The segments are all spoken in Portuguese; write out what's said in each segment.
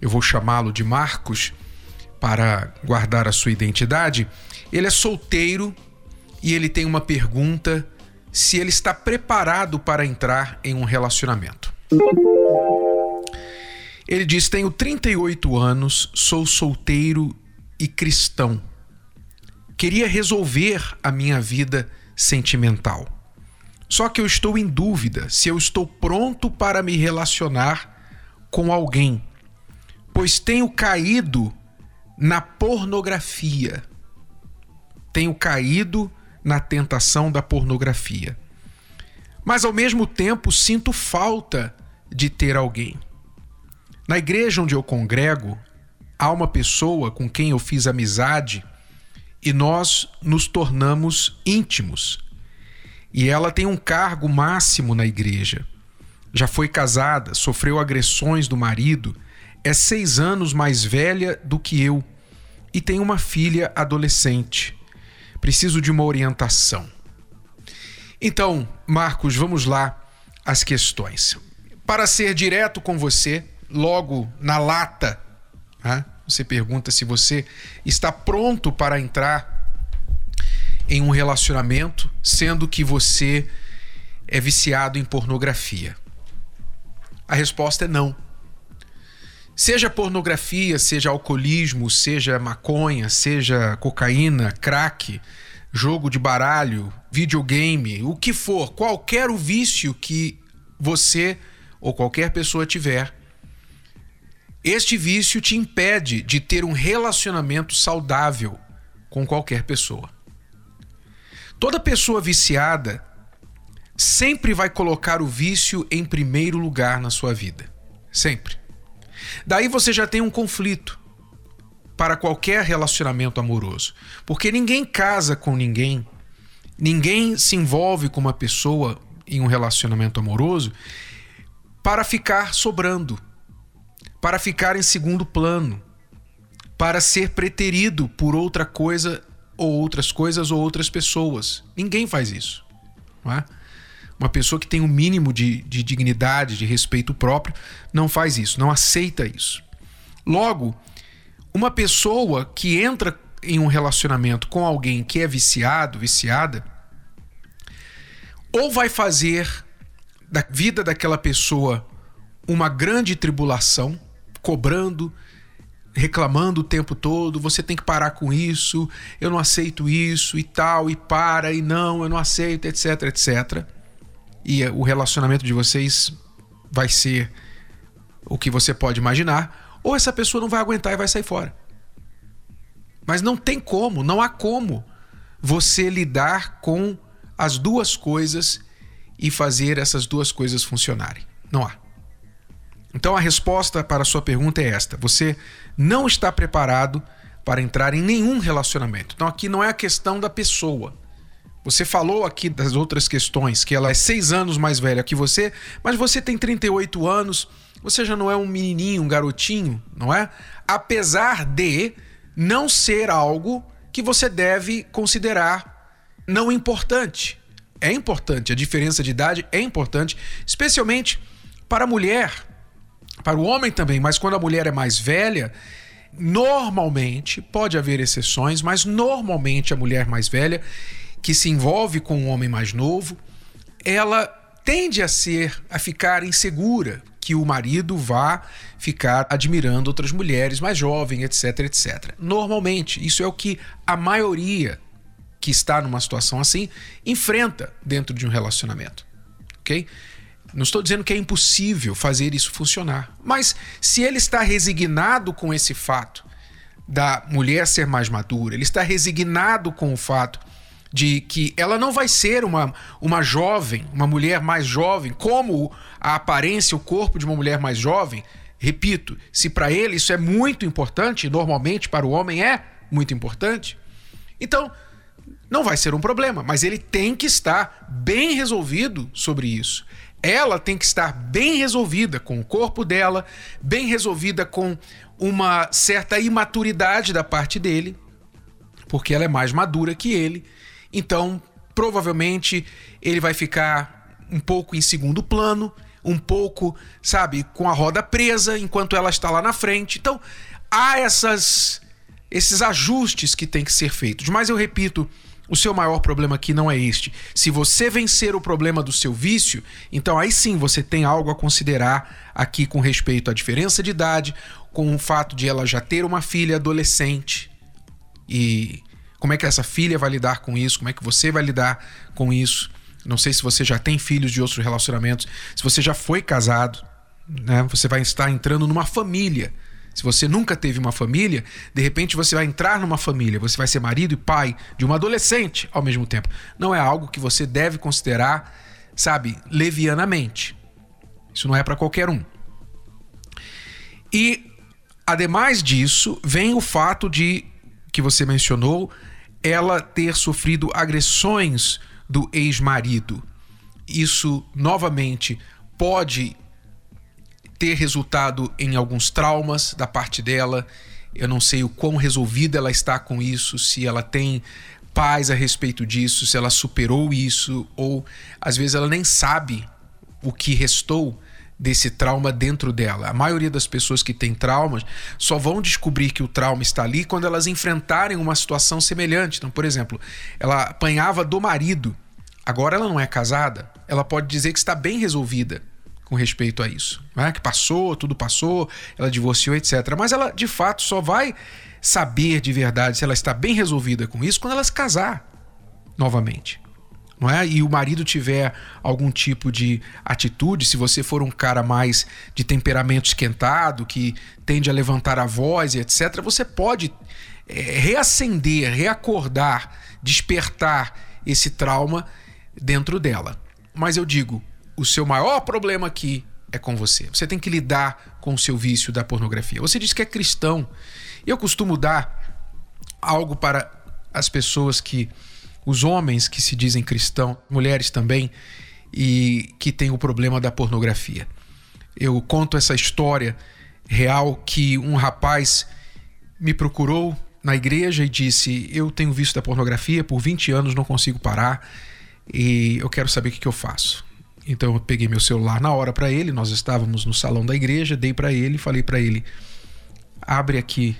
eu vou chamá-lo de Marcos para guardar a sua identidade. Ele é solteiro e ele tem uma pergunta se ele está preparado para entrar em um relacionamento. Ele diz: Tenho 38 anos, sou solteiro e cristão. Queria resolver a minha vida sentimental. Só que eu estou em dúvida se eu estou pronto para me relacionar com alguém pois tenho caído na pornografia. Tenho caído na tentação da pornografia. Mas ao mesmo tempo sinto falta de ter alguém. Na igreja onde eu congrego, há uma pessoa com quem eu fiz amizade e nós nos tornamos íntimos. E ela tem um cargo máximo na igreja. Já foi casada, sofreu agressões do marido é seis anos mais velha do que eu e tem uma filha adolescente. Preciso de uma orientação. Então, Marcos, vamos lá às questões. Para ser direto com você, logo na lata, né? você pergunta se você está pronto para entrar em um relacionamento, sendo que você é viciado em pornografia. A resposta é não. Seja pornografia, seja alcoolismo, seja maconha, seja cocaína, crack, jogo de baralho, videogame, o que for, qualquer o vício que você ou qualquer pessoa tiver, este vício te impede de ter um relacionamento saudável com qualquer pessoa. Toda pessoa viciada sempre vai colocar o vício em primeiro lugar na sua vida. Sempre. Daí você já tem um conflito para qualquer relacionamento amoroso. Porque ninguém casa com ninguém, ninguém se envolve com uma pessoa em um relacionamento amoroso para ficar sobrando, para ficar em segundo plano, para ser preterido por outra coisa ou outras coisas ou outras pessoas. Ninguém faz isso. Não é? Uma pessoa que tem um mínimo de, de dignidade, de respeito próprio, não faz isso, não aceita isso. Logo, uma pessoa que entra em um relacionamento com alguém que é viciado, viciada, ou vai fazer da vida daquela pessoa uma grande tribulação, cobrando, reclamando o tempo todo, você tem que parar com isso, eu não aceito isso e tal, e para, e não, eu não aceito, etc, etc e o relacionamento de vocês vai ser o que você pode imaginar, ou essa pessoa não vai aguentar e vai sair fora. Mas não tem como, não há como você lidar com as duas coisas e fazer essas duas coisas funcionarem. Não há. Então a resposta para a sua pergunta é esta: você não está preparado para entrar em nenhum relacionamento. Então aqui não é a questão da pessoa. Você falou aqui das outras questões, que ela é seis anos mais velha que você, mas você tem 38 anos, você já não é um menininho, um garotinho, não é? Apesar de não ser algo que você deve considerar não importante. É importante, a diferença de idade é importante, especialmente para a mulher, para o homem também, mas quando a mulher é mais velha, normalmente, pode haver exceções, mas normalmente a mulher mais velha que se envolve com um homem mais novo, ela tende a ser a ficar insegura que o marido vá ficar admirando outras mulheres mais jovens, etc, etc. Normalmente, isso é o que a maioria que está numa situação assim enfrenta dentro de um relacionamento, ok? Não estou dizendo que é impossível fazer isso funcionar, mas se ele está resignado com esse fato da mulher ser mais madura, ele está resignado com o fato de que ela não vai ser uma, uma jovem, uma mulher mais jovem, como a aparência, o corpo de uma mulher mais jovem Repito, se para ele isso é muito importante, normalmente para o homem é muito importante, então não vai ser um problema, mas ele tem que estar bem resolvido sobre isso. Ela tem que estar bem resolvida com o corpo dela, bem resolvida com uma certa imaturidade da parte dele, porque ela é mais madura que ele. Então, provavelmente, ele vai ficar um pouco em segundo plano, um pouco, sabe, com a roda presa enquanto ela está lá na frente. Então, há essas esses ajustes que têm que ser feitos. Mas eu repito, o seu maior problema aqui não é este. Se você vencer o problema do seu vício, então aí sim você tem algo a considerar aqui com respeito à diferença de idade, com o fato de ela já ter uma filha adolescente e como é que essa filha vai lidar com isso, como é que você vai lidar com isso. Não sei se você já tem filhos de outros relacionamentos, se você já foi casado, né? Você vai estar entrando numa família. Se você nunca teve uma família, de repente você vai entrar numa família, você vai ser marido e pai de uma adolescente ao mesmo tempo. Não é algo que você deve considerar, sabe, levianamente. Isso não é para qualquer um. E ademais disso, vem o fato de que você mencionou, ela ter sofrido agressões do ex-marido. Isso novamente pode ter resultado em alguns traumas da parte dela. Eu não sei o quão resolvida ela está com isso, se ela tem paz a respeito disso, se ela superou isso, ou às vezes ela nem sabe o que restou desse trauma dentro dela. A maioria das pessoas que têm traumas só vão descobrir que o trauma está ali quando elas enfrentarem uma situação semelhante. Então, por exemplo, ela apanhava do marido, agora ela não é casada, ela pode dizer que está bem resolvida com respeito a isso. Né? Que passou, tudo passou, ela divorciou, etc. Mas ela, de fato, só vai saber de verdade se ela está bem resolvida com isso quando ela se casar novamente. Não é? E o marido tiver algum tipo de atitude, se você for um cara mais de temperamento esquentado, que tende a levantar a voz e etc., você pode é, reacender, reacordar, despertar esse trauma dentro dela. Mas eu digo, o seu maior problema aqui é com você. Você tem que lidar com o seu vício da pornografia. Você diz que é cristão. Eu costumo dar algo para as pessoas que. Os homens que se dizem cristão, mulheres também, e que têm o problema da pornografia. Eu conto essa história real que um rapaz me procurou na igreja e disse: Eu tenho visto da pornografia por 20 anos, não consigo parar e eu quero saber o que, que eu faço. Então eu peguei meu celular na hora para ele, nós estávamos no salão da igreja, dei para ele e falei para ele: abre aqui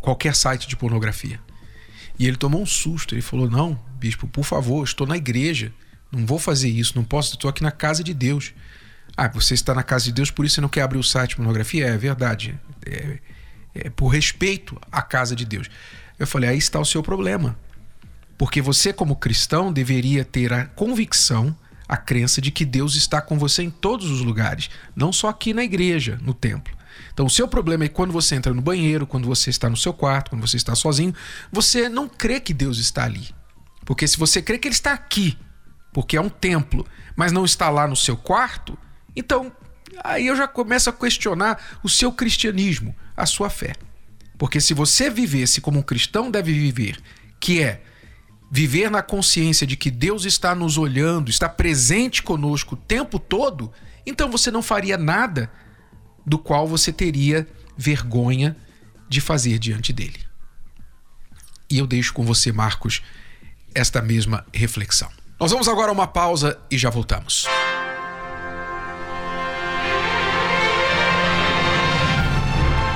qualquer site de pornografia. E ele tomou um susto, ele falou: "Não, bispo, por favor, estou na igreja, não vou fazer isso, não posso, estou aqui na casa de Deus". Ah, você está na casa de Deus, por isso você não quer abrir o site de pornografia? É verdade. É, é por respeito à casa de Deus. Eu falei: aí está o seu problema. Porque você, como cristão, deveria ter a convicção a crença de que Deus está com você em todos os lugares, não só aqui na igreja, no templo. Então, o seu problema é quando você entra no banheiro, quando você está no seu quarto, quando você está sozinho, você não crê que Deus está ali. Porque se você crê que Ele está aqui, porque é um templo, mas não está lá no seu quarto, então aí eu já começo a questionar o seu cristianismo, a sua fé. Porque se você vivesse como um cristão deve viver, que é viver na consciência de que Deus está nos olhando, está presente conosco o tempo todo, então você não faria nada do qual você teria vergonha de fazer diante dele. E eu deixo com você, Marcos, esta mesma reflexão. Nós vamos agora a uma pausa e já voltamos.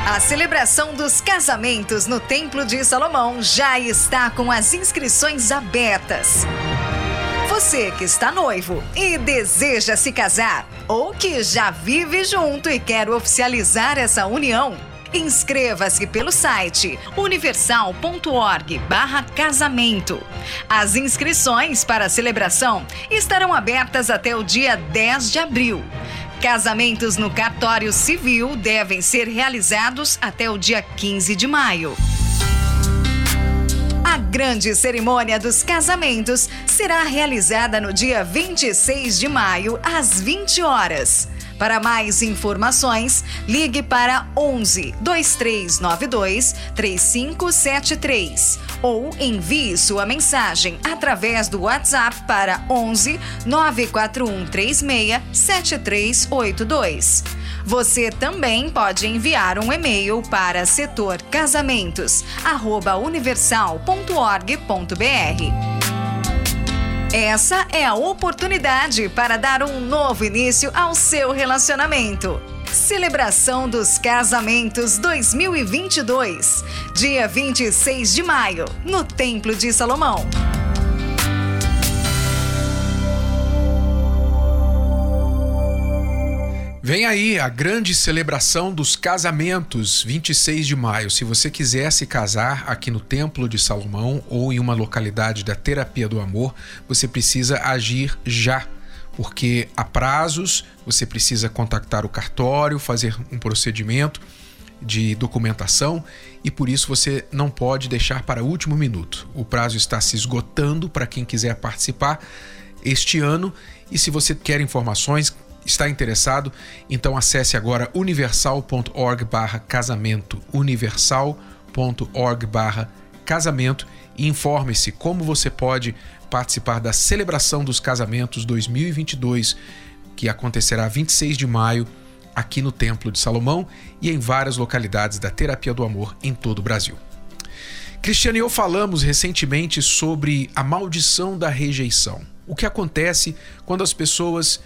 A celebração dos casamentos no Templo de Salomão já está com as inscrições abertas. Você que está noivo e deseja se casar, ou que já vive junto e quer oficializar essa união, Inscreva-se pelo site universal.org/casamento. As inscrições para a celebração estarão abertas até o dia 10 de abril. Casamentos no cartório civil devem ser realizados até o dia 15 de maio. A grande cerimônia dos casamentos será realizada no dia 26 de maio, às 20 horas. Para mais informações, ligue para 11 2392 3573 ou envie sua mensagem através do WhatsApp para 11 94136 7382. Você também pode enviar um e-mail para setorcasamentos@universal.org.br. Essa é a oportunidade para dar um novo início ao seu relacionamento. Celebração dos Casamentos 2022, dia 26 de maio, no Templo de Salomão. Vem aí a grande celebração dos casamentos, 26 de maio. Se você quiser se casar aqui no Templo de Salomão ou em uma localidade da Terapia do Amor, você precisa agir já, porque há prazos, você precisa contactar o cartório, fazer um procedimento de documentação e por isso você não pode deixar para o último minuto. O prazo está se esgotando para quem quiser participar este ano e se você quer informações, Está interessado? Então acesse agora universal.org/casamento, universal.org/casamento e informe-se como você pode participar da celebração dos casamentos 2022, que acontecerá 26 de maio aqui no Templo de Salomão e em várias localidades da Terapia do Amor em todo o Brasil. Cristiano e eu falamos recentemente sobre a maldição da rejeição. O que acontece quando as pessoas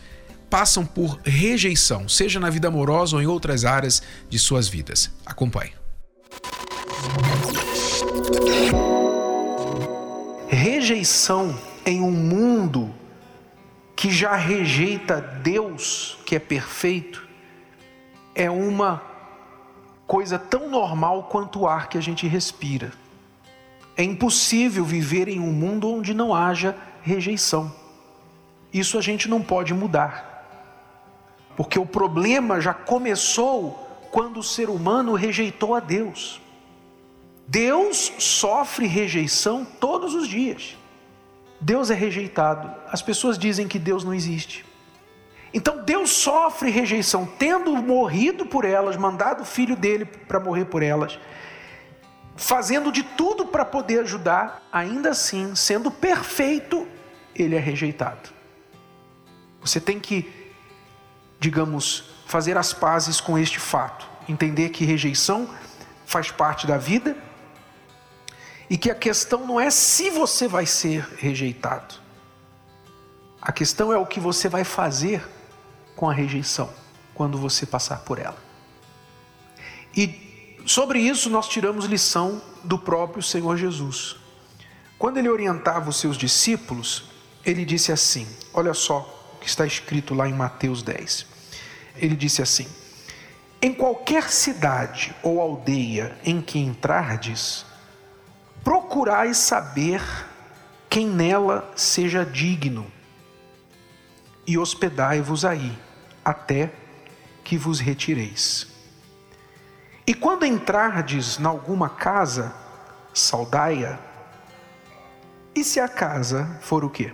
passam por rejeição, seja na vida amorosa ou em outras áreas de suas vidas. Acompanhe. Rejeição em um mundo que já rejeita Deus, que é perfeito, é uma coisa tão normal quanto o ar que a gente respira. É impossível viver em um mundo onde não haja rejeição. Isso a gente não pode mudar. Porque o problema já começou quando o ser humano rejeitou a Deus. Deus sofre rejeição todos os dias. Deus é rejeitado. As pessoas dizem que Deus não existe. Então Deus sofre rejeição, tendo morrido por elas, mandado o filho dele para morrer por elas, fazendo de tudo para poder ajudar, ainda assim, sendo perfeito, ele é rejeitado. Você tem que digamos, fazer as pazes com este fato, entender que rejeição faz parte da vida e que a questão não é se você vai ser rejeitado. A questão é o que você vai fazer com a rejeição quando você passar por ela. E sobre isso nós tiramos lição do próprio Senhor Jesus. Quando ele orientava os seus discípulos, ele disse assim: Olha só está escrito lá em Mateus 10 ele disse assim: Em qualquer cidade ou aldeia em que entrardes, procurai saber quem nela seja digno, e hospedai-vos aí, até que vos retireis. E quando entrardes alguma casa, saudai-a, e se a casa for o quê?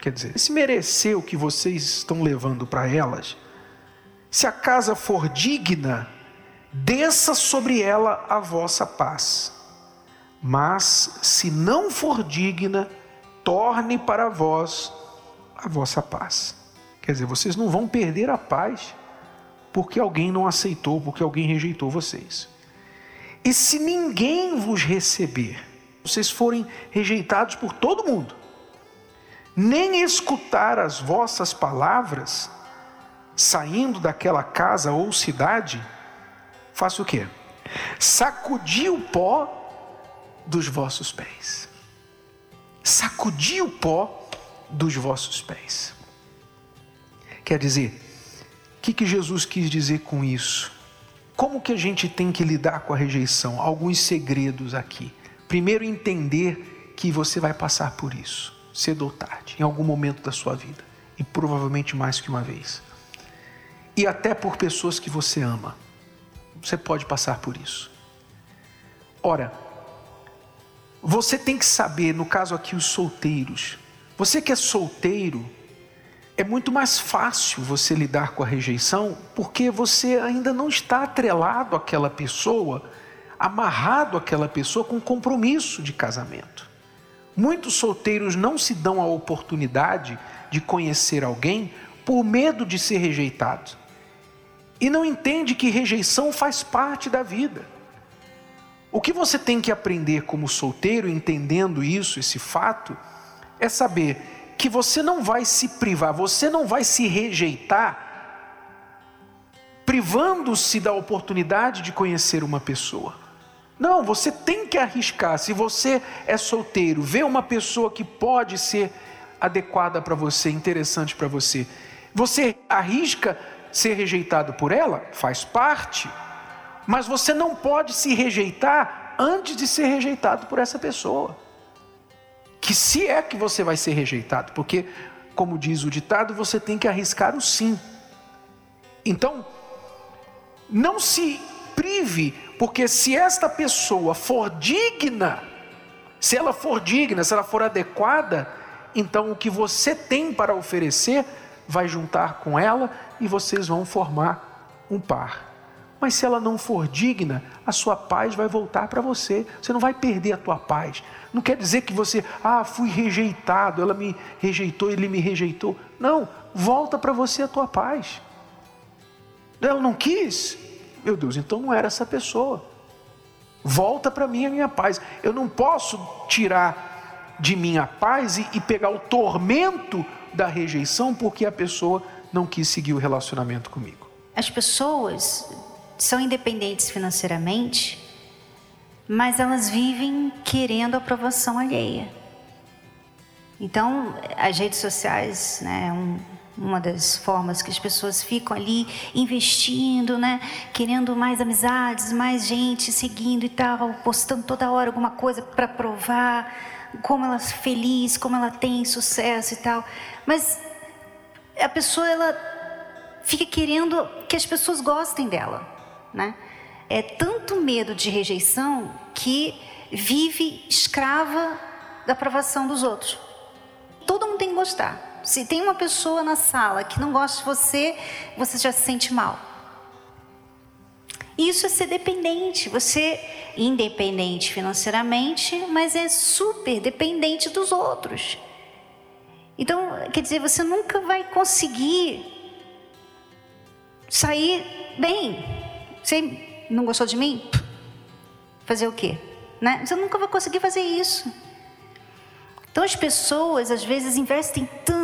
Quer dizer, se merecer o que vocês estão levando para elas, se a casa for digna, desça sobre ela a vossa paz. Mas se não for digna, torne para vós a vossa paz. Quer dizer, vocês não vão perder a paz porque alguém não aceitou, porque alguém rejeitou vocês. E se ninguém vos receber, vocês forem rejeitados por todo mundo, nem escutar as vossas palavras, saindo daquela casa ou cidade, faça o quê? Sacudi o pó dos vossos pés. Sacudi o pó dos vossos pés. Quer dizer, o que, que Jesus quis dizer com isso? Como que a gente tem que lidar com a rejeição? Alguns segredos aqui. Primeiro, entender que você vai passar por isso cedo ou tarde, em algum momento da sua vida, e provavelmente mais que uma vez. E até por pessoas que você ama. Você pode passar por isso. Ora, você tem que saber, no caso aqui, os solteiros. Você que é solteiro, é muito mais fácil você lidar com a rejeição porque você ainda não está atrelado àquela pessoa, amarrado àquela pessoa com compromisso de casamento. Muitos solteiros não se dão a oportunidade de conhecer alguém por medo de ser rejeitado. E não entende que rejeição faz parte da vida. O que você tem que aprender como solteiro, entendendo isso, esse fato, é saber que você não vai se privar, você não vai se rejeitar, privando-se da oportunidade de conhecer uma pessoa. Não, você tem que arriscar. Se você é solteiro, vê uma pessoa que pode ser adequada para você, interessante para você, você arrisca ser rejeitado por ela? Faz parte. Mas você não pode se rejeitar antes de ser rejeitado por essa pessoa que se é que você vai ser rejeitado, porque, como diz o ditado, você tem que arriscar o sim. Então, não se prive, porque se esta pessoa for digna, se ela for digna, se ela for adequada, então o que você tem para oferecer vai juntar com ela e vocês vão formar um par. Mas se ela não for digna, a sua paz vai voltar para você. Você não vai perder a tua paz. Não quer dizer que você, ah, fui rejeitado, ela me rejeitou, ele me rejeitou. Não, volta para você a tua paz. Ela não quis? Meu Deus, então não era essa pessoa. Volta para mim a minha paz. Eu não posso tirar de mim a paz e, e pegar o tormento da rejeição porque a pessoa não quis seguir o relacionamento comigo. As pessoas são independentes financeiramente, mas elas vivem querendo aprovação alheia. Então, as redes sociais, né, um, uma das formas que as pessoas ficam ali investindo, né, querendo mais amizades, mais gente seguindo e tal, postando toda hora alguma coisa para provar como ela é feliz, como ela tem sucesso e tal. Mas a pessoa ela fica querendo que as pessoas gostem dela né? É tanto medo de rejeição que vive escrava da aprovação dos outros. Todo mundo tem que gostar. Se tem uma pessoa na sala que não gosta de você, você já se sente mal. Isso é ser dependente. Você é independente financeiramente, mas é super dependente dos outros. Então, quer dizer, você nunca vai conseguir sair bem você não gostou de mim? Fazer o quê? Né? Você nunca vai conseguir fazer isso. Então as pessoas às vezes investem tanto,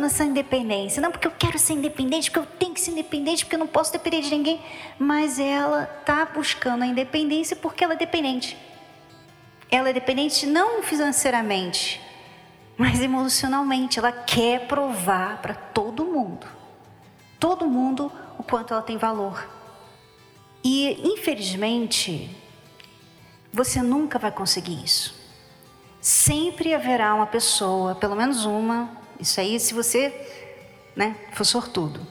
nessa independência. Não porque eu quero ser independente, porque eu tenho que ser independente, porque eu não posso depender de ninguém. Mas ela está buscando a independência porque ela é dependente. Ela é dependente não financeiramente, mas emocionalmente. Ela quer provar para todo mundo, todo mundo, o quanto ela tem valor. E, infelizmente, você nunca vai conseguir isso. Sempre haverá uma pessoa, pelo menos uma, isso aí se você né, for sortudo,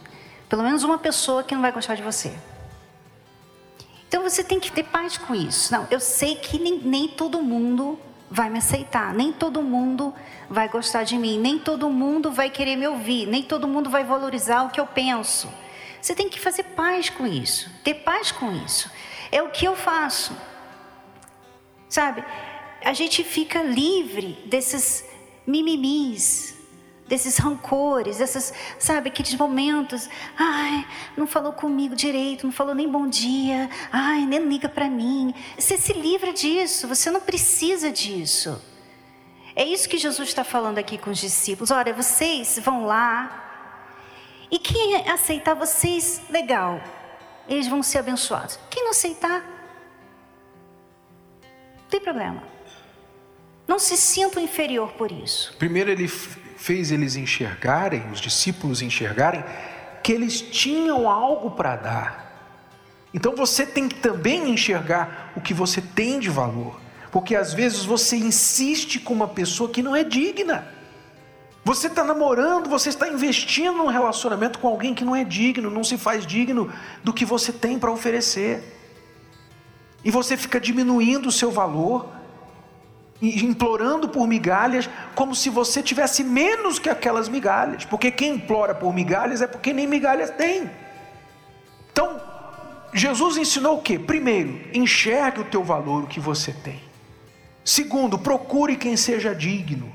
pelo menos uma pessoa que não vai gostar de você. Então você tem que ter paz com isso. Não, eu sei que nem, nem todo mundo vai me aceitar, nem todo mundo vai gostar de mim, nem todo mundo vai querer me ouvir, nem todo mundo vai valorizar o que eu penso. Você tem que fazer paz com isso, ter paz com isso. É o que eu faço. Sabe? A gente fica livre desses mimimis, desses rancores, desses, sabe, aqueles momentos, ai, não falou comigo direito, não falou nem bom dia, ai, nem liga para mim. Você se livra disso, você não precisa disso. É isso que Jesus está falando aqui com os discípulos. Olha, vocês vão lá, e quem aceitar vocês, legal, eles vão ser abençoados. Quem não aceitar, não tem problema. Não se sintam inferior por isso. Primeiro, ele fez eles enxergarem, os discípulos enxergarem, que eles tinham algo para dar. Então você tem que também enxergar o que você tem de valor, porque às vezes você insiste com uma pessoa que não é digna. Você está namorando, você está investindo num relacionamento com alguém que não é digno, não se faz digno do que você tem para oferecer. E você fica diminuindo o seu valor. Implorando por migalhas, como se você tivesse menos que aquelas migalhas, porque quem implora por migalhas é porque nem migalhas tem. Então, Jesus ensinou o que? Primeiro, enxergue o teu valor, o que você tem. Segundo, procure quem seja digno.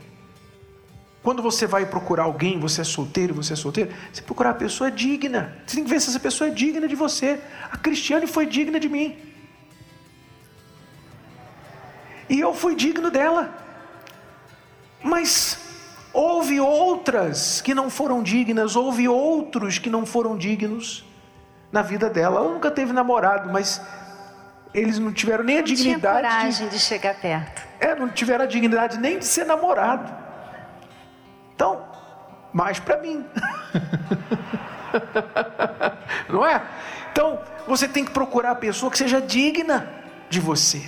Quando você vai procurar alguém, você é solteiro, você é solteiro, você procurar a pessoa digna. Você tem que ver se essa pessoa é digna de você. A Cristiane foi digna de mim. E eu fui digno dela. Mas houve outras que não foram dignas, houve outros que não foram dignos na vida dela. Ela nunca teve namorado, mas eles não tiveram nem a não dignidade. Tinha coragem de... de chegar perto. É, não tiveram a dignidade nem de ser namorado. Então, mais para mim. não é? Então, você tem que procurar a pessoa que seja digna de você.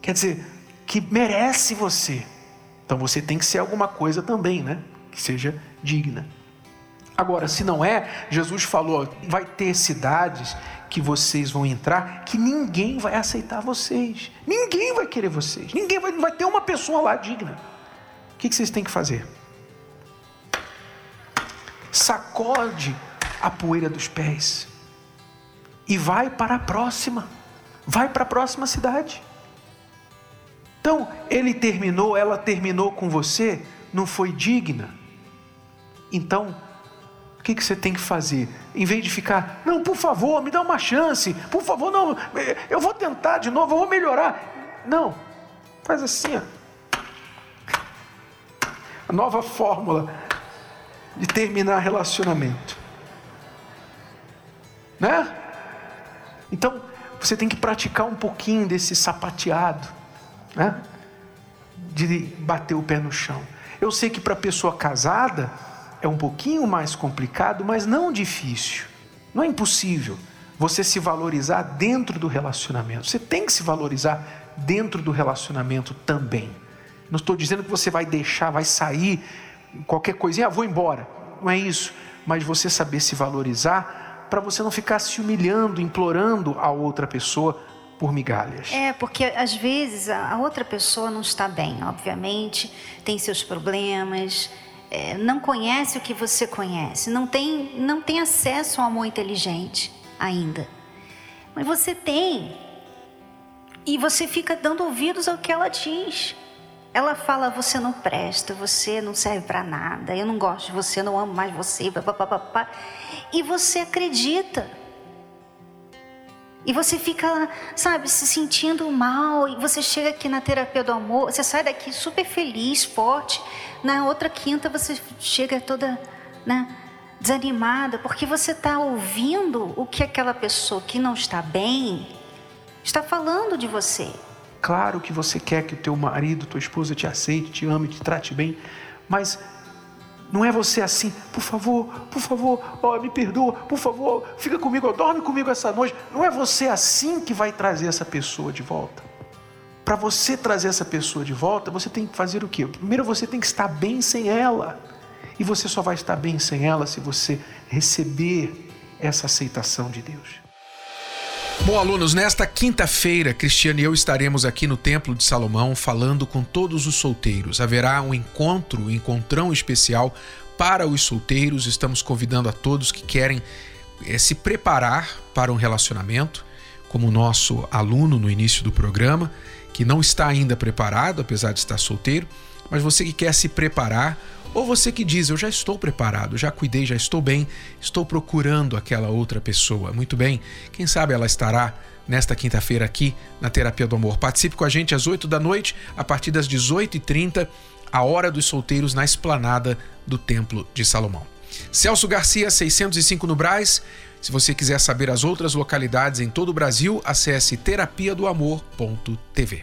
Quer dizer, que merece você. Então você tem que ser alguma coisa também, né? Que seja digna. Agora, se não é, Jesus falou: vai ter cidades que vocês vão entrar que ninguém vai aceitar vocês. Ninguém vai querer vocês. Ninguém vai, vai ter uma pessoa lá digna. O que, que vocês têm que fazer? Sacode a poeira dos pés e vai para a próxima. Vai para a próxima cidade. Então, ele terminou, ela terminou com você, não foi digna. Então, o que, que você tem que fazer? Em vez de ficar, não, por favor, me dá uma chance, por favor, não, eu vou tentar de novo, eu vou melhorar. Não, faz assim, ó. A nova fórmula de terminar relacionamento. Né? Então, você tem que praticar um pouquinho desse sapateado né? de bater o pé no chão. Eu sei que para pessoa casada é um pouquinho mais complicado, mas não difícil. Não é impossível você se valorizar dentro do relacionamento. Você tem que se valorizar dentro do relacionamento também. Não estou dizendo que você vai deixar, vai sair, qualquer coisinha, ah, vou embora. Não é isso. Mas você saber se valorizar para você não ficar se humilhando, implorando a outra pessoa por migalhas. É, porque às vezes a outra pessoa não está bem, obviamente, tem seus problemas, é, não conhece o que você conhece, não tem, não tem acesso ao amor inteligente ainda. Mas você tem. E você fica dando ouvidos ao que ela diz. Ela fala: você não presta, você não serve para nada, eu não gosto de você, eu não amo mais você. E você acredita. E você fica, sabe, se sentindo mal. E você chega aqui na terapia do amor, você sai daqui super feliz, forte. Na outra quinta você chega toda, né, desanimada, porque você está ouvindo o que aquela pessoa que não está bem está falando de você. Claro que você quer que o teu marido, tua esposa te aceite, te ame, te trate bem, mas não é você assim, por favor, por favor, oh, me perdoa, por favor, fica comigo, dorme comigo essa noite. Não é você assim que vai trazer essa pessoa de volta. Para você trazer essa pessoa de volta, você tem que fazer o quê? Primeiro você tem que estar bem sem ela. E você só vai estar bem sem ela se você receber essa aceitação de Deus. Bom, alunos, nesta quinta-feira, Cristiano e eu estaremos aqui no Templo de Salomão falando com todos os solteiros. Haverá um encontro, um encontrão especial para os solteiros. Estamos convidando a todos que querem é, se preparar para um relacionamento, como o nosso aluno no início do programa, que não está ainda preparado, apesar de estar solteiro, mas você que quer se preparar ou você que diz, eu já estou preparado, já cuidei, já estou bem, estou procurando aquela outra pessoa. Muito bem, quem sabe ela estará nesta quinta-feira aqui na Terapia do Amor. Participe com a gente às 8 da noite, a partir das 18h30, a Hora dos Solteiros na esplanada do Templo de Salomão. Celso Garcia, 605 no Braz. Se você quiser saber as outras localidades em todo o Brasil, acesse terapia do amor.tv.